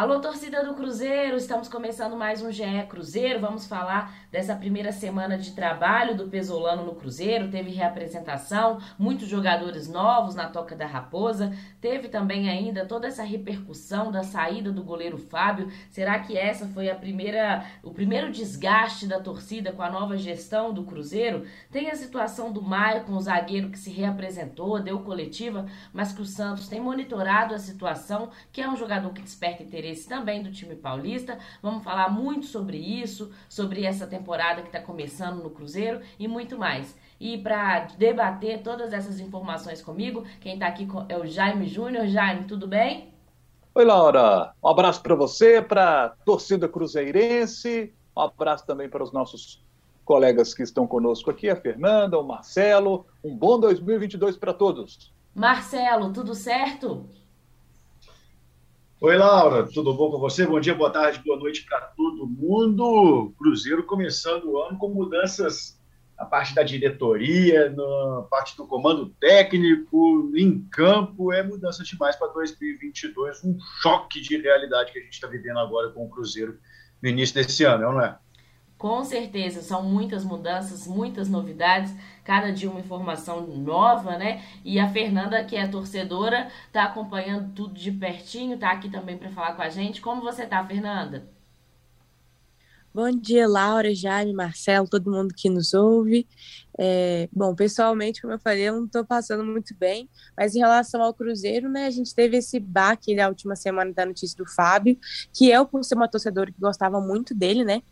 Alô, torcida do Cruzeiro, estamos começando mais um GE Cruzeiro. Vamos falar dessa primeira semana de trabalho do Pesolano no Cruzeiro. Teve reapresentação, muitos jogadores novos na Toca da Raposa. Teve também ainda toda essa repercussão da saída do goleiro Fábio. Será que essa foi a primeira, o primeiro desgaste da torcida com a nova gestão do Cruzeiro? Tem a situação do Maicon, o zagueiro que se reapresentou, deu coletiva, mas que o Santos tem monitorado a situação, que é um jogador que desperta interesse interesse também do time paulista. Vamos falar muito sobre isso, sobre essa temporada que está começando no Cruzeiro e muito mais. E para debater todas essas informações comigo, quem está aqui é o Jaime Júnior. Jaime, tudo bem? Oi, Laura. Um abraço para você, para a torcida cruzeirense. Um abraço também para os nossos colegas que estão conosco aqui, a Fernanda, o Marcelo. Um bom 2022 para todos. Marcelo, tudo certo? Oi, Laura, tudo bom com você? Bom dia, boa tarde, boa noite para todo mundo. Cruzeiro começando o ano com mudanças na parte da diretoria, na parte do comando técnico, em campo. É mudança demais para 2022. Um choque de realidade que a gente está vivendo agora com o Cruzeiro no início desse ano, não é? Com certeza, são muitas mudanças, muitas novidades, cada dia uma informação nova, né? E a Fernanda, que é torcedora, tá acompanhando tudo de pertinho, tá aqui também para falar com a gente. Como você tá, Fernanda? Bom dia, Laura, Jaime, Marcelo, todo mundo que nos ouve. É, bom, pessoalmente, como eu falei, eu não estou passando muito bem, mas em relação ao Cruzeiro, né, a gente teve esse baque na última semana da notícia do Fábio, que eu, por ser uma torcedora que gostava muito dele, né,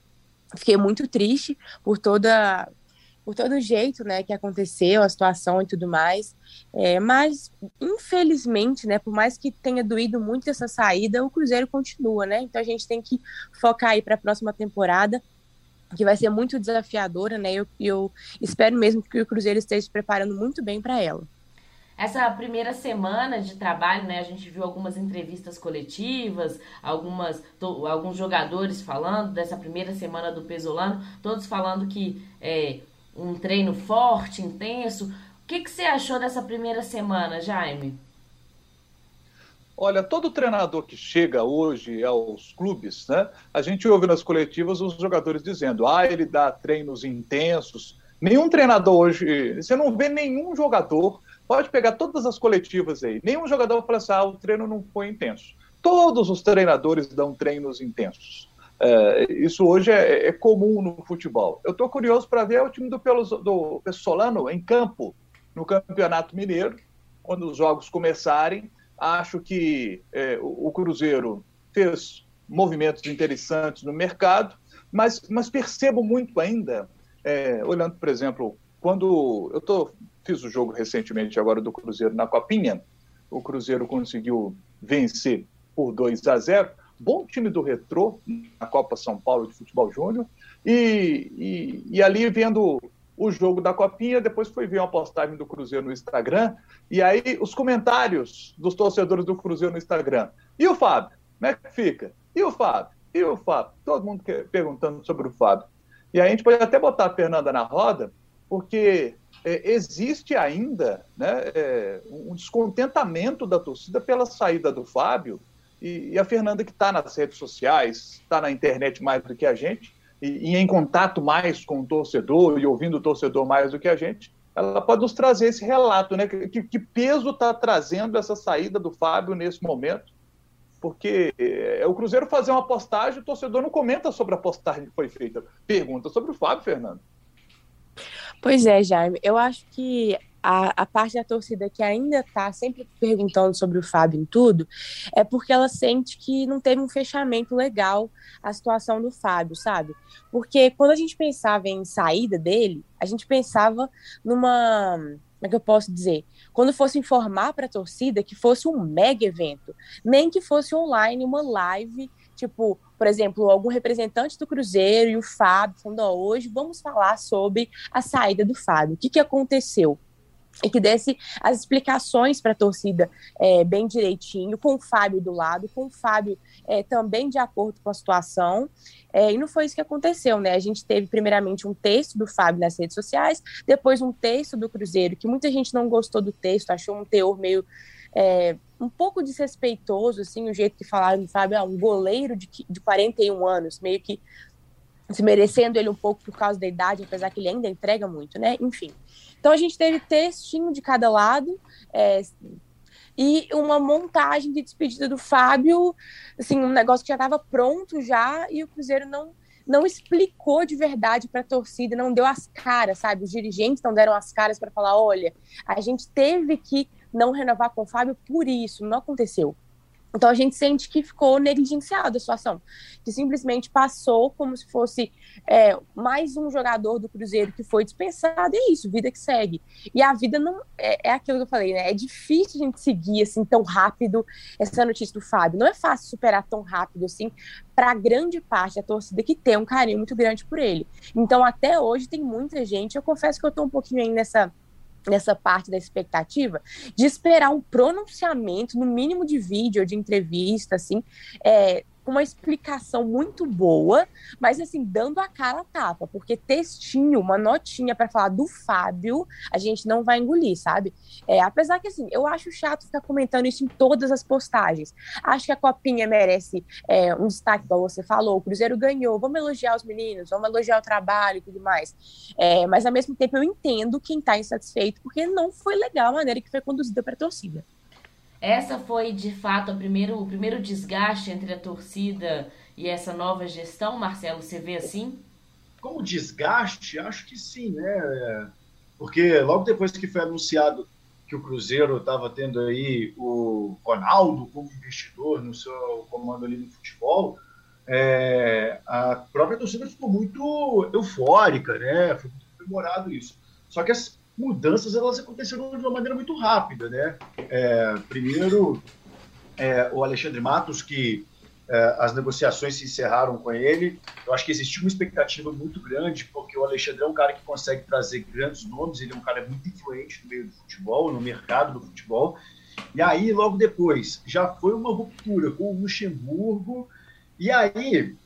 fiquei muito triste por toda por todo o jeito, né, que aconteceu, a situação e tudo mais. É, mas, infelizmente, né, por mais que tenha doído muito essa saída, o Cruzeiro continua, né? Então a gente tem que focar aí para a próxima temporada, que vai ser muito desafiadora, né? Eu, eu espero mesmo que o Cruzeiro esteja se preparando muito bem para ela. Essa primeira semana de trabalho, né, a gente viu algumas entrevistas coletivas, algumas, to, alguns jogadores falando dessa primeira semana do Pesolano, todos falando que é um treino forte, intenso. O que, que você achou dessa primeira semana, Jaime? Olha, todo treinador que chega hoje aos clubes, né, a gente ouve nas coletivas os jogadores dizendo, ah, ele dá treinos intensos. Nenhum treinador hoje, você não vê nenhum jogador Pode pegar todas as coletivas aí. Nenhum jogador fala assim, ah, o treino não foi intenso. Todos os treinadores dão treinos intensos. É, isso hoje é, é, comum no futebol. Eu estou curioso para ver o time do, do Pessolano em campo, no Campeonato Mineiro, quando os jogos começarem. Acho que é, o, o Cruzeiro fez movimentos interessantes no mercado, mas, mas percebo muito ainda, é, olhando, por exemplo, quando eu estou fiz o jogo recentemente agora do Cruzeiro na Copinha. O Cruzeiro conseguiu vencer por 2 a 0. Bom time do Retrô na Copa São Paulo de Futebol Júnior. E, e, e, ali vendo o jogo da Copinha, depois foi ver uma postagem do Cruzeiro no Instagram. E aí os comentários dos torcedores do Cruzeiro no Instagram. E o Fábio? Como é que fica? E o Fábio? E o Fábio? Todo mundo perguntando sobre o Fábio. E aí a gente pode até botar a Fernanda na roda, porque é, existe ainda né, é, um descontentamento da torcida pela saída do Fábio e, e a Fernanda que está nas redes sociais, está na internet mais do que a gente e, e, em contato mais com o torcedor e ouvindo o torcedor mais do que a gente, ela pode nos trazer esse relato, né? Que, que peso está trazendo essa saída do Fábio nesse momento? Porque é, o Cruzeiro fazer uma postagem, o torcedor não comenta sobre a postagem que foi feita, pergunta sobre o Fábio, Fernando. Pois é, Jaime. Eu acho que a, a, parte da torcida que ainda está sempre perguntando sobre o Fábio em tudo é porque ela sente que não teve um fechamento legal a situação do Fábio, sabe? Porque quando a gente pensava em saída dele, a gente pensava numa. Como é que eu posso dizer? Quando fosse informar para a torcida que fosse um mega evento, nem que fosse online, uma live tipo, por exemplo, algum representante do Cruzeiro e o Fábio falando, oh, hoje vamos falar sobre a saída do Fábio. O que, que aconteceu? e que desse as explicações para a torcida é, bem direitinho, com o Fábio do lado, com o Fábio é, também de acordo com a situação. É, e não foi isso que aconteceu, né? A gente teve primeiramente um texto do Fábio nas redes sociais, depois um texto do Cruzeiro, que muita gente não gostou do texto, achou um teor meio é, um pouco desrespeitoso, assim, o jeito que falaram Fábio, ah, um goleiro de, de 41 anos, meio que desmerecendo ele um pouco por causa da idade, apesar que ele ainda entrega muito, né? Enfim. Então a gente teve textinho de cada lado é, e uma montagem de despedida do Fábio, assim, um negócio que já estava pronto já e o Cruzeiro não não explicou de verdade para a torcida, não deu as caras, sabe? Os dirigentes não deram as caras para falar, olha, a gente teve que não renovar com o Fábio por isso, não aconteceu. Então a gente sente que ficou negligenciada a situação, que simplesmente passou como se fosse é, mais um jogador do Cruzeiro que foi dispensado, e é isso, vida que segue. E a vida não é, é aquilo que eu falei, né? É difícil a gente seguir assim tão rápido essa notícia do Fábio. Não é fácil superar tão rápido assim para grande parte da torcida que tem um carinho muito grande por ele. Então até hoje tem muita gente, eu confesso que eu estou um pouquinho aí nessa nessa parte da expectativa, de esperar um pronunciamento, no mínimo de vídeo de entrevista, assim, é, com uma explicação muito boa, mas assim, dando a cara a tapa, porque textinho, uma notinha para falar do Fábio, a gente não vai engolir, sabe? É, apesar que assim, eu acho chato ficar comentando isso em todas as postagens. Acho que a Copinha merece é, um destaque, igual você falou, o Cruzeiro ganhou, vamos elogiar os meninos, vamos elogiar o trabalho e tudo mais. É, mas ao mesmo tempo eu entendo quem está insatisfeito, porque não foi legal a maneira que foi conduzida para a torcida. Essa foi de fato primeiro, o primeiro desgaste entre a torcida e essa nova gestão, Marcelo? Você vê assim? Como desgaste, acho que sim, né? Porque logo depois que foi anunciado que o Cruzeiro estava tendo aí o Ronaldo como investidor no seu comando ali no futebol, é, a própria torcida ficou muito eufórica, né? Foi muito comemorado isso. Só que as mudanças elas aconteceram de uma maneira muito rápida, né? É, primeiro, é, o Alexandre Matos, que é, as negociações se encerraram com ele. Eu acho que existia uma expectativa muito grande, porque o Alexandre é um cara que consegue trazer grandes nomes, ele é um cara muito influente no meio do futebol, no mercado do futebol. E aí, logo depois, já foi uma ruptura com o Luxemburgo, e aí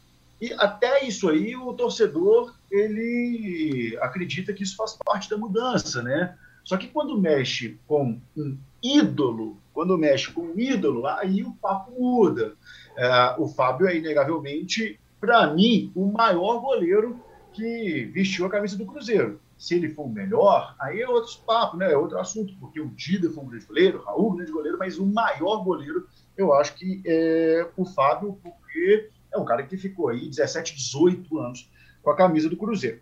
e até isso aí, o torcedor, ele acredita que isso faz parte da mudança, né? Só que quando mexe com um ídolo, quando mexe com um ídolo, aí o papo muda. É, o Fábio é inegavelmente, para mim, o maior goleiro que vestiu a camisa do Cruzeiro. Se ele for o melhor, aí é outro papo, né? É outro assunto, porque o Dida foi um grande goleiro, o Raul, um grande goleiro, mas o maior goleiro, eu acho que é o Fábio, porque é um cara que ficou aí 17, 18 anos com a camisa do Cruzeiro.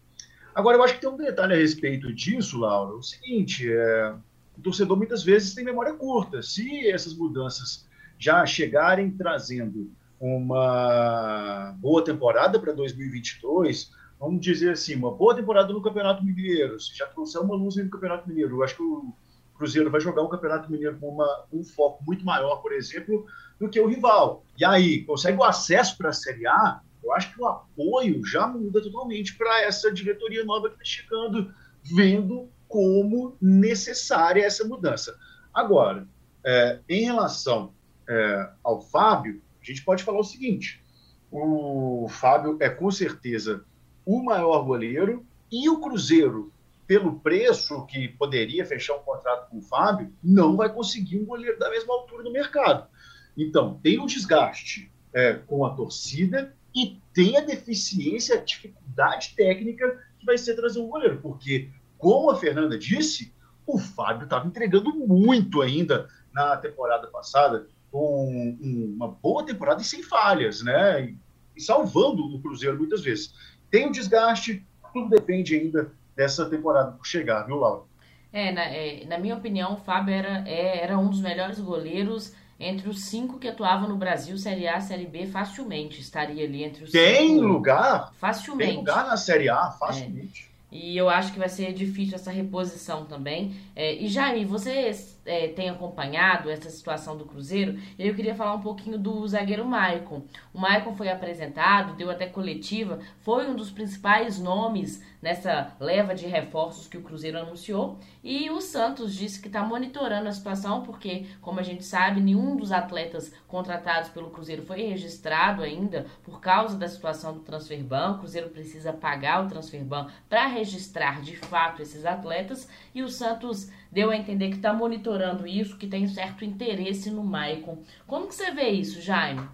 Agora, eu acho que tem um detalhe a respeito disso, Laura. O seguinte, é, o torcedor muitas vezes tem memória curta. Se essas mudanças já chegarem trazendo uma boa temporada para 2022, vamos dizer assim, uma boa temporada no Campeonato Mineiro, se já trouxer uma luz no Campeonato Mineiro, eu acho que o Cruzeiro vai jogar um Campeonato Mineiro com uma, um foco muito maior, por exemplo, do que o rival. E aí, consegue o acesso para a Série A, eu acho que o apoio já muda totalmente para essa diretoria nova que está chegando, vendo como necessária essa mudança. Agora, é, em relação é, ao Fábio, a gente pode falar o seguinte: o Fábio é com certeza o maior goleiro e o Cruzeiro, pelo preço que poderia fechar um contrato com o Fábio, não vai conseguir um goleiro da mesma altura no mercado. Então, tem o desgaste é, com a torcida e tem a deficiência, a dificuldade técnica que vai ser trazer um goleiro. Porque, como a Fernanda disse, o Fábio estava entregando muito ainda na temporada passada, com uma boa temporada e sem falhas, né? E salvando o Cruzeiro muitas vezes. Tem o desgaste, tudo depende ainda dessa temporada por chegar, viu, Laura? É, na, é, na minha opinião, o Fábio era, é, era um dos melhores goleiros entre os cinco que atuavam no Brasil, Série A, Série B, facilmente estaria ali entre os Tem cinco. lugar? Facilmente. Tem lugar na Série A, facilmente. E eu acho que vai ser difícil essa reposição também. É, e Jaime, você é, tem acompanhado essa situação do Cruzeiro? Eu queria falar um pouquinho do zagueiro Maicon. O Maicon foi apresentado, deu até coletiva, foi um dos principais nomes nessa leva de reforços que o Cruzeiro anunciou. E o Santos disse que está monitorando a situação, porque, como a gente sabe, nenhum dos atletas contratados pelo Cruzeiro foi registrado ainda por causa da situação do transferban. O Cruzeiro precisa pagar o transferban para registrar de fato esses atletas e o Santos deu a entender que está monitorando isso, que tem certo interesse no Maicon. Como que você vê isso, Jaime?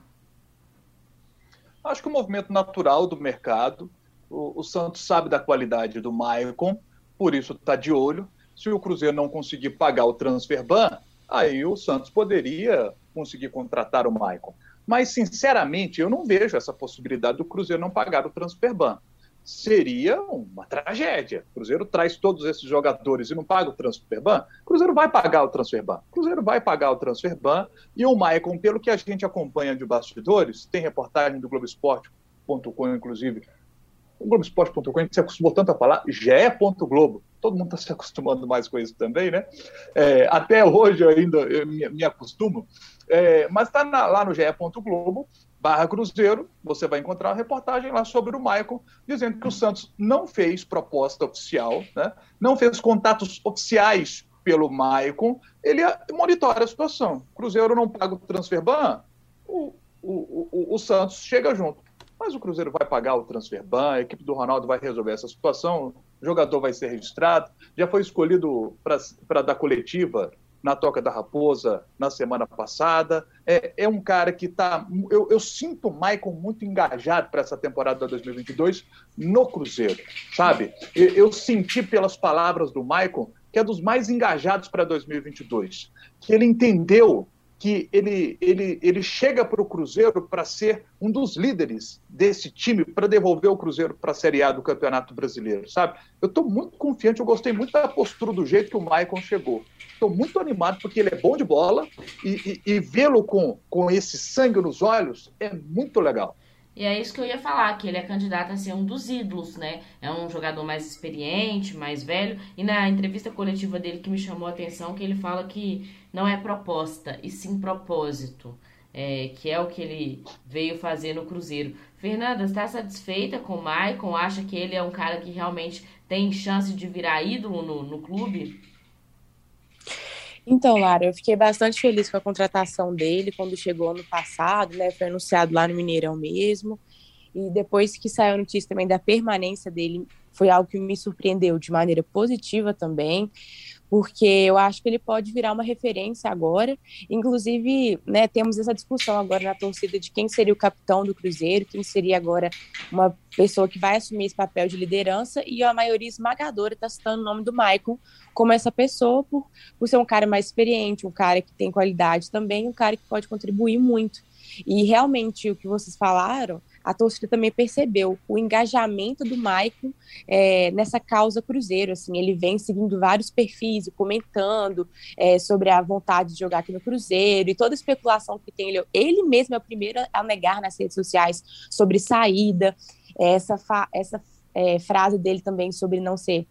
Acho que o movimento natural do mercado. O, o Santos sabe da qualidade do Maicon, por isso está de olho. Se o Cruzeiro não conseguir pagar o transfer ban, aí o Santos poderia conseguir contratar o Maicon. Mas, sinceramente, eu não vejo essa possibilidade do Cruzeiro não pagar o transfer ban seria uma tragédia. O Cruzeiro traz todos esses jogadores e não paga o transfer ban. Cruzeiro vai pagar o transfer ban. Cruzeiro vai pagar o transfer ban. E o Maicon, pelo que a gente acompanha de bastidores, tem reportagem do Globoesporte.com, inclusive. O Globoesporte.com, se acostumou tanto a falar, Globo. Todo mundo está se acostumando mais com isso também, né? É, até hoje ainda me, me acostumo. É, mas está lá no GE. Barra Cruzeiro, você vai encontrar uma reportagem lá sobre o Maicon, dizendo que o Santos não fez proposta oficial, né? não fez contatos oficiais pelo Maicon, ele monitora a situação. Cruzeiro não paga o transfer ban, o, o, o, o Santos chega junto. Mas o Cruzeiro vai pagar o transfer ban, a equipe do Ronaldo vai resolver essa situação, o jogador vai ser registrado, já foi escolhido para dar coletiva na Toca da Raposa na semana passada. É, é um cara que está. Eu, eu, sinto o Maicon muito engajado para essa temporada 2022 no Cruzeiro, sabe? Eu, eu senti pelas palavras do Maicon que é dos mais engajados para 2022. Que ele entendeu que ele, ele, ele chega para o Cruzeiro para ser um dos líderes desse time, para devolver o Cruzeiro para a Série A do Campeonato Brasileiro, sabe? Eu estou muito confiante, eu gostei muito da postura, do jeito que o Maicon chegou. Estou muito animado porque ele é bom de bola e, e, e vê-lo com, com esse sangue nos olhos é muito legal. E é isso que eu ia falar, que ele é candidato a ser um dos ídolos, né? É um jogador mais experiente, mais velho. E na entrevista coletiva dele que me chamou a atenção, que ele fala que não é proposta, e sim propósito. É, que é o que ele veio fazer no Cruzeiro. Fernanda, está satisfeita com o Maicon? Acha que ele é um cara que realmente tem chance de virar ídolo no, no clube? Então, Lara, eu fiquei bastante feliz com a contratação dele quando chegou ano passado, né? Foi anunciado lá no Mineirão mesmo. E depois que saiu a notícia também da permanência dele, foi algo que me surpreendeu de maneira positiva também porque eu acho que ele pode virar uma referência agora. Inclusive, né, temos essa discussão agora na torcida de quem seria o capitão do Cruzeiro, quem seria agora uma pessoa que vai assumir esse papel de liderança, e a maioria esmagadora está citando o nome do Michael como essa pessoa, por, por ser um cara mais experiente, um cara que tem qualidade também, um cara que pode contribuir muito. E realmente o que vocês falaram a torcida também percebeu o engajamento do Maicon é, nessa causa Cruzeiro. Assim, ele vem seguindo vários perfis, comentando é, sobre a vontade de jogar aqui no Cruzeiro e toda especulação que tem. Ele, ele mesmo é o primeiro a negar nas redes sociais sobre saída. Essa, essa é, frase dele também sobre não ser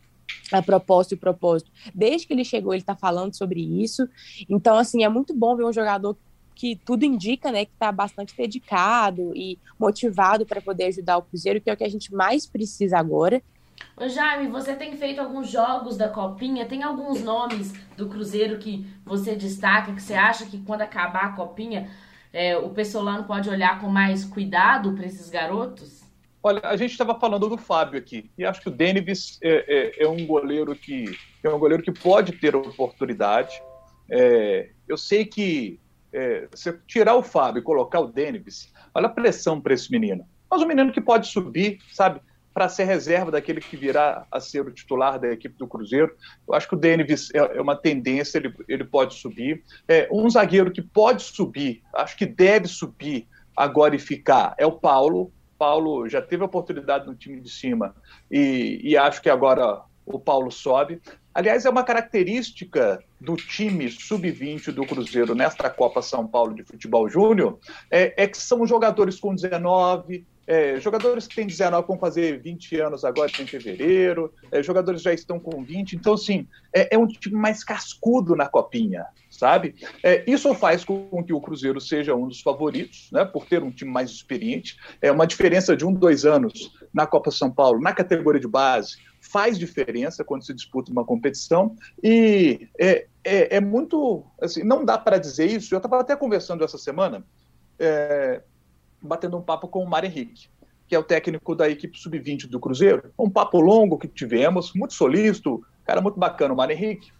a propósito e propósito. Desde que ele chegou, ele está falando sobre isso. Então, assim, é muito bom ver um jogador que tudo indica, né, que está bastante dedicado e motivado para poder ajudar o Cruzeiro, que é o que a gente mais precisa agora. Ô Jaime, você tem feito alguns jogos da Copinha? Tem alguns nomes do Cruzeiro que você destaca, que você acha que quando acabar a Copinha, é, o Pessolano pode olhar com mais cuidado para esses garotos? Olha, a gente estava falando do Fábio aqui, e acho que o Denis é, é, é, um goleiro que é um goleiro que pode ter oportunidade. É, eu sei que é, você tirar o Fábio e colocar o Denis, olha a pressão para esse menino. Mas um menino que pode subir, sabe, para ser reserva daquele que virá a ser o titular da equipe do Cruzeiro. Eu acho que o Denis é, é uma tendência, ele, ele pode subir. É, um zagueiro que pode subir, acho que deve subir agora e ficar, é o Paulo. Paulo já teve oportunidade no time de cima e, e acho que agora o Paulo sobe. Aliás, é uma característica do time sub-20 do Cruzeiro nesta Copa São Paulo de Futebol Júnior, é, é, que são jogadores com 19, É, jogadores que têm 19 vão fazer 20 anos agora em fevereiro, é, jogadores já estão com 20, então, assim, é, é um time mais cascudo na copinha, sabe? É, isso faz com que o Cruzeiro seja um dos favoritos, né, por ter um time mais experiente. É uma diferença de um, dois anos na Copa São Paulo, na categoria de base, faz diferença quando se disputa uma competição e é, é, é muito, assim, não dá para dizer isso. Eu estava até conversando essa semana. É, batendo um papo com o Mário Henrique, que é o técnico da equipe sub-20 do Cruzeiro. Um papo longo que tivemos, muito solícito, cara muito bacana, o Mário Henrique.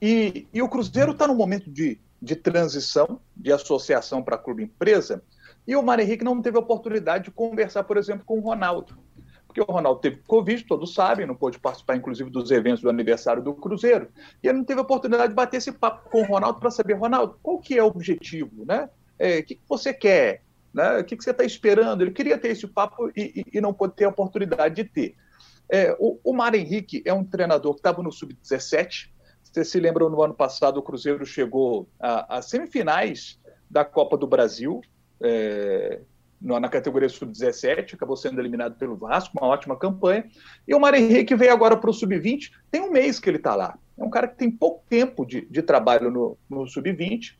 E, e o Cruzeiro está num momento de, de transição, de associação para clube-empresa, e o Mário Henrique não teve oportunidade de conversar, por exemplo, com o Ronaldo. Porque o Ronaldo teve Covid, todos sabem, não pôde participar, inclusive, dos eventos do aniversário do Cruzeiro. E ele não teve oportunidade de bater esse papo com o Ronaldo para saber, Ronaldo, qual que é o objetivo, né? É, o que, que você quer? Né? O que, que você está esperando? Ele queria ter esse papo e, e, e não pôde ter a oportunidade de ter. É, o, o Mário Henrique é um treinador que estava no Sub-17. Você se lembra, no ano passado, o Cruzeiro chegou às semifinais da Copa do Brasil, é, na categoria Sub-17, acabou sendo eliminado pelo Vasco, uma ótima campanha. E o Mário Henrique veio agora para o Sub-20, tem um mês que ele está lá. É um cara que tem pouco tempo de, de trabalho no, no Sub-20.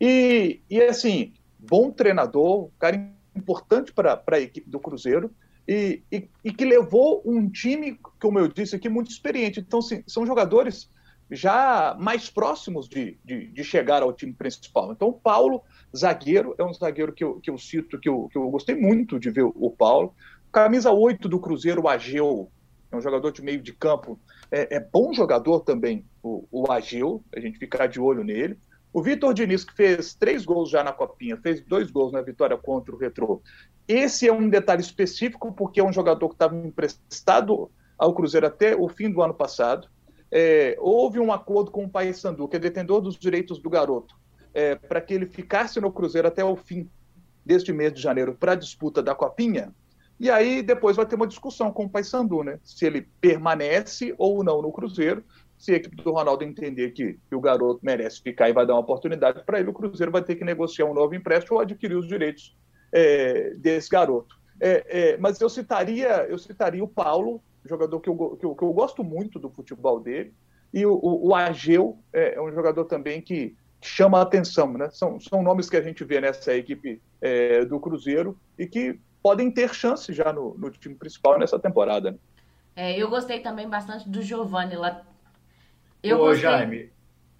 E, e, assim, bom treinador, cara importante para a equipe do Cruzeiro e, e, e, que levou um time, como eu disse aqui, muito experiente. Então, sim, são jogadores já mais próximos de, de, de, chegar ao time principal. Então, o Paulo, zagueiro, é um zagueiro que eu, que eu cito, que eu, que eu gostei muito de ver o Paulo. Camisa 8 do Cruzeiro, o Ageu, é um jogador de meio de campo, é, é bom jogador também, o, o Ageu, a gente ficar de olho nele. O Vitor Diniz, que fez três gols já na Copinha, fez dois gols na vitória contra o Retrô. Esse é um detalhe específico, porque é um jogador que estava emprestado ao Cruzeiro até o fim do ano passado. É, houve um acordo com o Paysandu, que é detentor dos direitos do garoto, é, para que ele ficasse no Cruzeiro até o fim deste mês de janeiro para a disputa da Copinha. E aí depois vai ter uma discussão com o Paysandu, né? Se ele permanece ou não no Cruzeiro se a equipe do Ronaldo entender que, que o garoto merece ficar e vai dar uma oportunidade para ele, o Cruzeiro vai ter que negociar um novo empréstimo ou adquirir os direitos é, desse garoto. É, é, mas eu citaria, eu citaria o Paulo, jogador que eu, que eu, que eu gosto muito do futebol dele, e o, o, o Ageu é, é, um jogador também que chama a atenção. Né? São, são nomes que a gente vê nessa equipe é, do Cruzeiro e que podem ter chance já no, no time principal nessa temporada. Né? É, eu gostei também bastante do Giovanni, eu Ô, gostei... Jaime.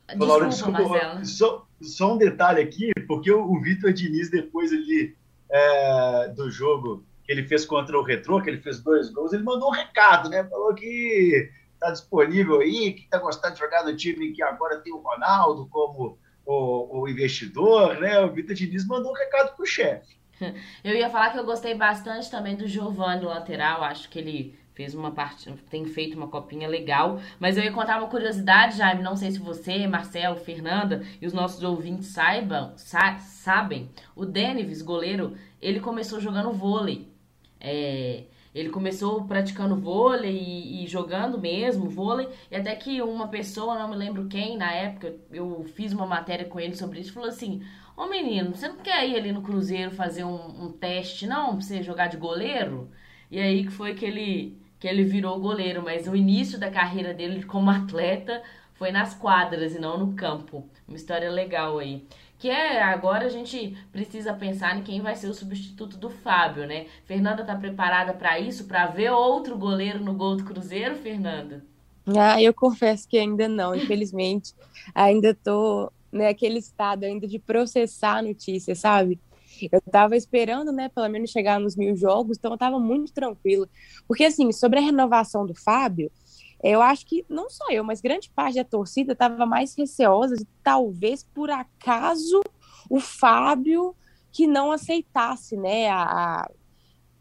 Desculpa, Laura, desculpa só, só, um detalhe aqui, porque o, o Vitor Diniz, depois ali é, do jogo que ele fez contra o Retrô, que ele fez dois gols, ele mandou um recado, né? Falou que está disponível aí, que está gostando de jogar no time que agora tem o Ronaldo como o, o investidor, né? O Vitor Diniz mandou um recado pro chefe. Eu ia falar que eu gostei bastante também do Giovanni, lateral. Acho que ele fez uma parte, tem feito uma copinha legal. Mas eu ia contar uma curiosidade, Jaime, não sei se você, Marcelo, Fernanda e os nossos ouvintes saibam, sa sabem. O Denives, goleiro, ele começou jogando vôlei. É, ele começou praticando vôlei e, e, jogando mesmo vôlei, e até que uma pessoa, não me lembro quem, na época, eu fiz uma matéria com ele sobre isso, falou assim: Ô menino, você não quer ir ali no Cruzeiro fazer um, um teste, não, pra você jogar de goleiro? E aí que foi que ele que ele virou goleiro, mas o início da carreira dele como atleta foi nas quadras e não no campo. Uma história legal aí. Que é, agora a gente precisa pensar em quem vai ser o substituto do Fábio, né? Fernanda tá preparada para isso, para ver outro goleiro no gol do Cruzeiro, Fernanda? Ah, eu confesso que ainda não, infelizmente. ainda tô naquele né, estado ainda de processar a notícia, sabe? Eu estava esperando, né, pelo menos chegar nos mil jogos, então eu estava muito tranquila. Porque, assim, sobre a renovação do Fábio, eu acho que não só eu, mas grande parte da torcida estava mais receosa de talvez por acaso o Fábio que não aceitasse, né, a,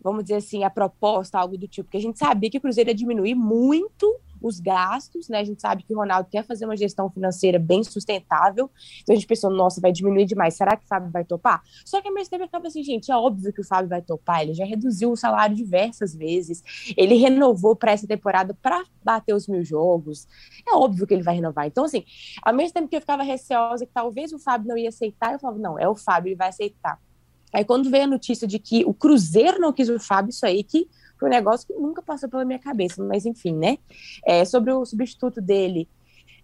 vamos dizer assim, a proposta, algo do tipo, porque a gente sabia que o Cruzeiro ia diminuir muito os gastos, né? A gente sabe que o Ronaldo quer fazer uma gestão financeira bem sustentável, então a gente pensou, nossa, vai diminuir demais, será que o Fábio vai topar? Só que ao mesmo tempo ficava assim, gente, é óbvio que o Fábio vai topar, ele já reduziu o salário diversas vezes, ele renovou para essa temporada para bater os mil jogos, é óbvio que ele vai renovar. Então, assim, ao mesmo tempo que eu ficava receosa que talvez o Fábio não ia aceitar, eu falava, não, é o Fábio, ele vai aceitar. Aí quando veio a notícia de que o Cruzeiro não quis o Fábio, isso aí que foi um negócio que nunca passou pela minha cabeça, mas enfim, né? É, sobre o substituto dele,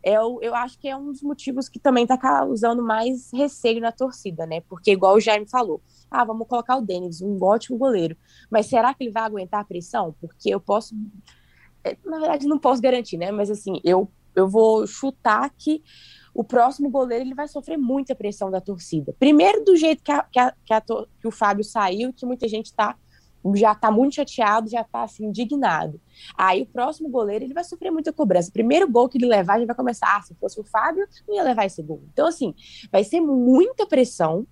eu, eu acho que é um dos motivos que também está causando mais receio na torcida, né? Porque, igual o Jaime falou, ah, vamos colocar o Denis, um ótimo goleiro. Mas será que ele vai aguentar a pressão? Porque eu posso. É, na verdade, não posso garantir, né? Mas assim, eu, eu vou chutar que o próximo goleiro ele vai sofrer muita pressão da torcida. Primeiro, do jeito que, a, que, a, que, a, que o Fábio saiu, que muita gente está já está muito chateado, já está assim, indignado. Aí o próximo goleiro ele vai sofrer muita cobrança. O primeiro gol que ele levar, ele vai começar. Ah, se fosse o Fábio, não ia levar esse gol. Então, assim, vai ser muita pressão.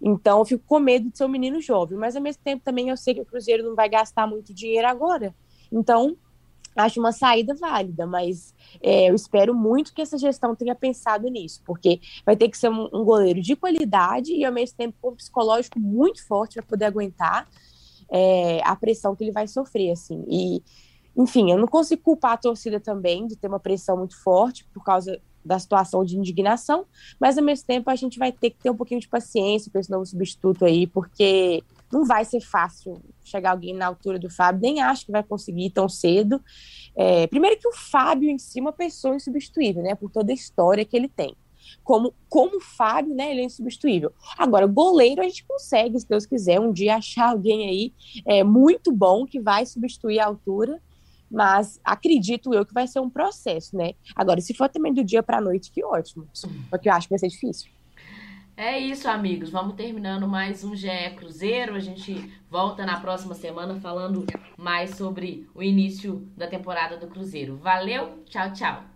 Então, eu fico com medo de ser um menino jovem, mas ao mesmo tempo também eu sei que o Cruzeiro não vai gastar muito dinheiro agora. Então, acho uma saída válida, mas é, eu espero muito que essa gestão tenha pensado nisso, porque vai ter que ser um, um goleiro de qualidade e ao mesmo tempo um psicológico muito forte para poder aguentar é, a pressão que ele vai sofrer, assim. E, enfim, eu não consigo culpar a torcida também de ter uma pressão muito forte por causa da situação de indignação, mas ao mesmo tempo a gente vai ter que ter um pouquinho de paciência com esse novo substituto aí, porque não vai ser fácil chegar alguém na altura do Fábio, nem acho que vai conseguir tão cedo. É, primeiro que o Fábio em si é uma pessoa insubstituível, né, por toda a história que ele tem. Como, como Fábio, né, ele é insubstituível. Agora, goleiro a gente consegue, se Deus quiser, um dia achar alguém aí é, muito bom que vai substituir a altura, mas acredito eu que vai ser um processo, né? Agora, se for também do dia para a noite, que ótimo. Porque eu acho que vai ser difícil. É isso, amigos. Vamos terminando mais um GE Cruzeiro. A gente volta na próxima semana falando mais sobre o início da temporada do Cruzeiro. Valeu, tchau, tchau.